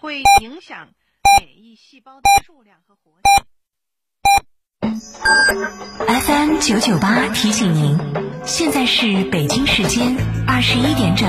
会影响免疫细胞的数量和活性。FM 九九八提醒您，现在是北京时间二十一点整。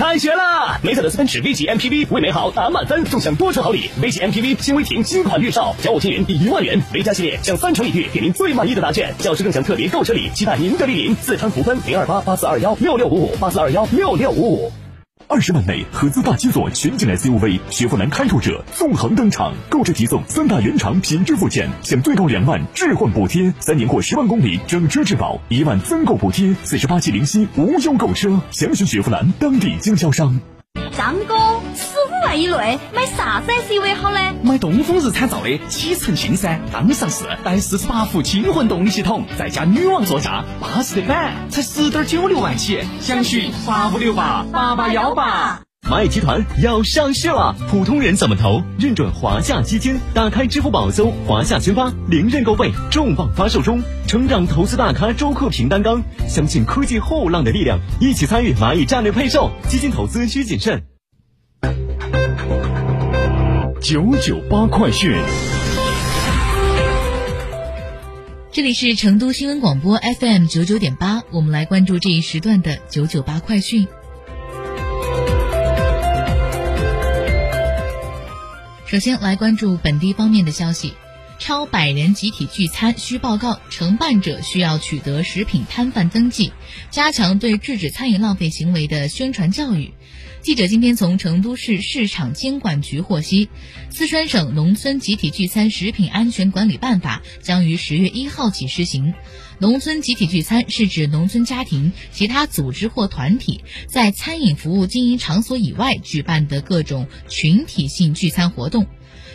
开学啦！梅赛德斯奔驰 V 级 MPV 为美好打满分，共享多重好礼。V 级 MPV 新威霆新款预售，小五千元抵一万元。V 加系列享三重礼遇，给您最满意的答卷。教师更享特别购车礼，期待您的莅临。四川福分零二八八四二幺六六五五八四二幺六六五五。二十万内合资大七座全景 SUV 雪佛兰开拓者纵横登场，购车提送三大原厂品质附件，享最高两万置换补贴，三年或十万公里整车质保，一万增购补贴，四十八期零息无忧购车，详询雪佛兰当地经销商。张哥，万以内买啥子 SUV 好呢？买东风日产造的启辰星噻，刚上市，带四十八伏轻混动力系统，再加女王座驾，巴适的板，才十点九六万起，详询八五六八八八幺八。蚂蚁集团要上市了，普通人怎么投？认准华夏基金，打开支付宝搜华夏宣发，零认购费，重磅发售中。成长投资大咖周克平担纲，相信科技后浪的力量，一起参与蚂蚁战略配售。基金投资需谨慎。九九八快讯，这里是成都新闻广播 FM 九九点八，我们来关注这一时段的九九八快讯。首先来关注本地方面的消息，超百人集体聚餐需报告，承办者需要取得食品摊贩登记，加强对制止餐饮浪费行为的宣传教育。记者今天从成都市市场监管局获悉，四川省农村集体聚餐食品安全管理办法将于十月一号起施行。农村集体聚餐是指农村家庭、其他组织或团体在餐饮服务经营场所以外举办的各种群体性聚餐活动。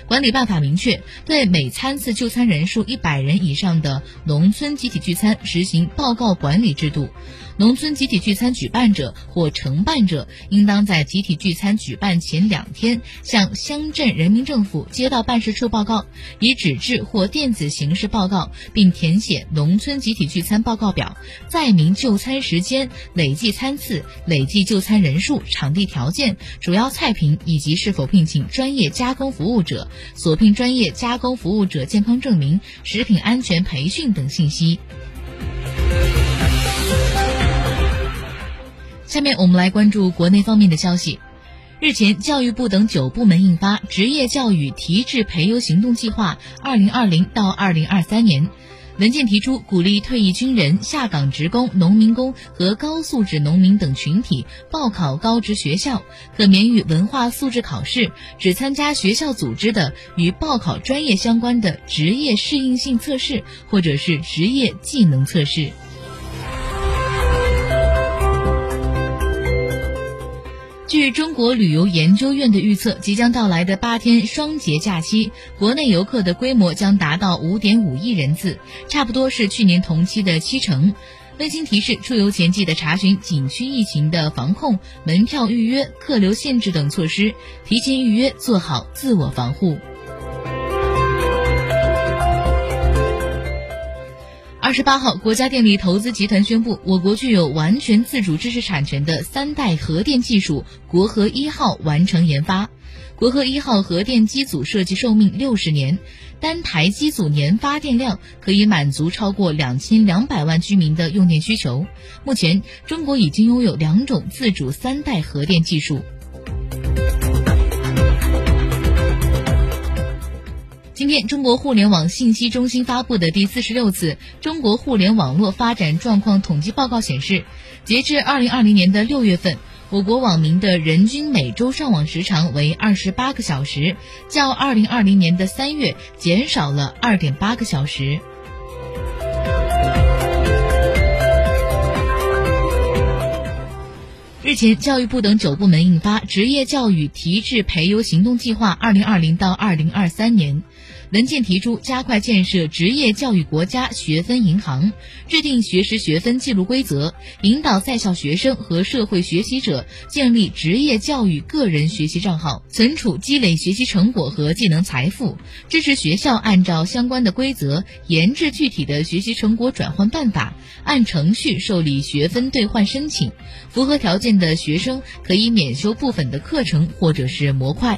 管理办法明确，对每餐次就餐人数一百人以上的农村集体聚餐实行报告管理制度。农村集体聚餐举办者或承办者，应当在集体聚餐举办前两天向乡镇人民政府街道办事处报告，以纸质或电子形式报告，并填写农村集体聚餐报告表，载明就餐时间、累计餐次、累计就餐人数、场地条件、主要菜品以及是否聘请专业加工服务者、所聘专业加工服务者健康证明、食品安全培训等信息。下面我们来关注国内方面的消息。日前，教育部等九部门印发《职业教育提质培优行动计划（二零二零到二零二三年）》，文件提出，鼓励退役军人、下岗职工、农民工和高素质农民等群体报考高职学校，可免予文化素质考试，只参加学校组织的与报考专业相关的职业适应性测试或者是职业技能测试。据中国旅游研究院的预测，即将到来的八天双节假期，国内游客的规模将达到五点五亿人次，差不多是去年同期的七成。温馨提示：出游前记得查询景区疫情的防控、门票预约、客流限制等措施，提前预约，做好自我防护。二十八号，国家电力投资集团宣布，我国具有完全自主知识产权的三代核电技术“国核一号”完成研发。国核一号核电机组设计寿命六十年，单台机组年发电量可以满足超过两千两百万居民的用电需求。目前，中国已经拥有两种自主三代核电技术。今天，中国互联网信息中心发布的第四十六次中国互联网络发展状况统计报告显示，截至二零二零年的六月份，我国网民的人均每周上网时长为二十八个小时，较二零二零年的三月减少了二点八个小时。日前，教育部等九部门印发《职业教育提质培优行动计划（二零二零到二零二三年）》。文件提出，加快建设职业教育国家学分银行，制定学时学分记录规则，引导在校学生和社会学习者建立职业教育个人学习账号，存储积累学习成果和技能财富。支持学校按照相关的规则研制具体的学习成果转换办法，按程序受理学分兑换申请。符合条件的学生可以免修部分的课程或者是模块。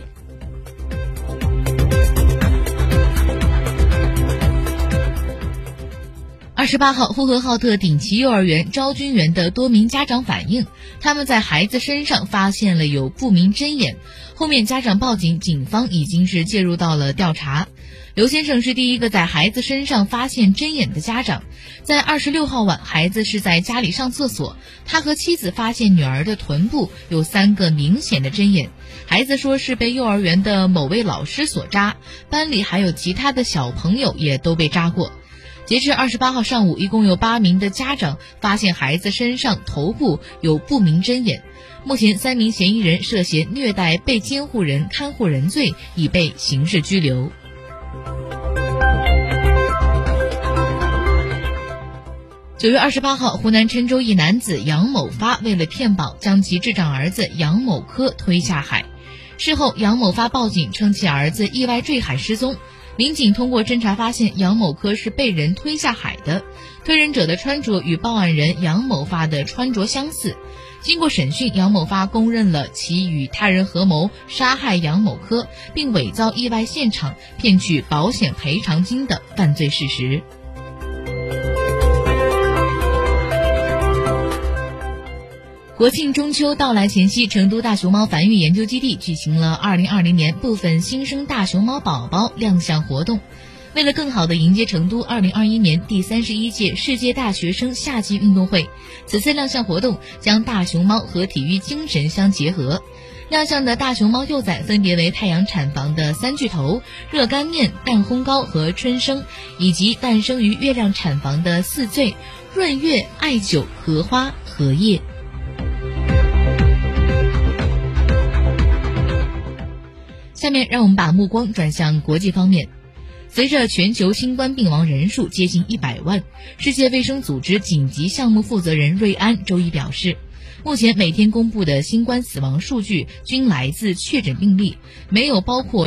十八号，呼和浩特鼎奇幼儿园招军员的多名家长反映，他们在孩子身上发现了有不明针眼。后面家长报警，警方已经是介入到了调查。刘先生是第一个在孩子身上发现针眼的家长。在二十六号晚，孩子是在家里上厕所，他和妻子发现女儿的臀部有三个明显的针眼。孩子说是被幼儿园的某位老师所扎，班里还有其他的小朋友也都被扎过。截至二十八号上午，一共有八名的家长发现孩子身上头部有不明针眼。目前，三名嫌疑人涉嫌虐待被监护人、看护人罪，已被刑事拘留。九月二十八号，湖南郴州一男子杨某发为了骗保，将其智障儿子杨某科推下海。事后，杨某发报警称其儿子意外坠海失踪。民警通过侦查发现，杨某科是被人推下海的，推人者的穿着与报案人杨某发的穿着相似。经过审讯，杨某发供认了其与他人合谋杀害杨某科，并伪造意外现场骗取保险赔偿金的犯罪事实。国庆中秋到来前夕，成都大熊猫繁育研究基地举行了二零二零年部分新生大熊猫宝宝亮相活动。为了更好地迎接成都二零二一年第三十一届世界大学生夏季运动会，此次亮相活动将大熊猫和体育精神相结合。亮相的大熊猫幼崽分别为太阳产房的三巨头热干面、蛋烘糕和春生，以及诞生于月亮产房的四醉润月、爱酒、荷花、荷叶。下面让我们把目光转向国际方面。随着全球新冠病亡人数接近一百万，世界卫生组织紧急项目负责人瑞安周一表示，目前每天公布的新冠死亡数据均来自确诊病例，没有包括。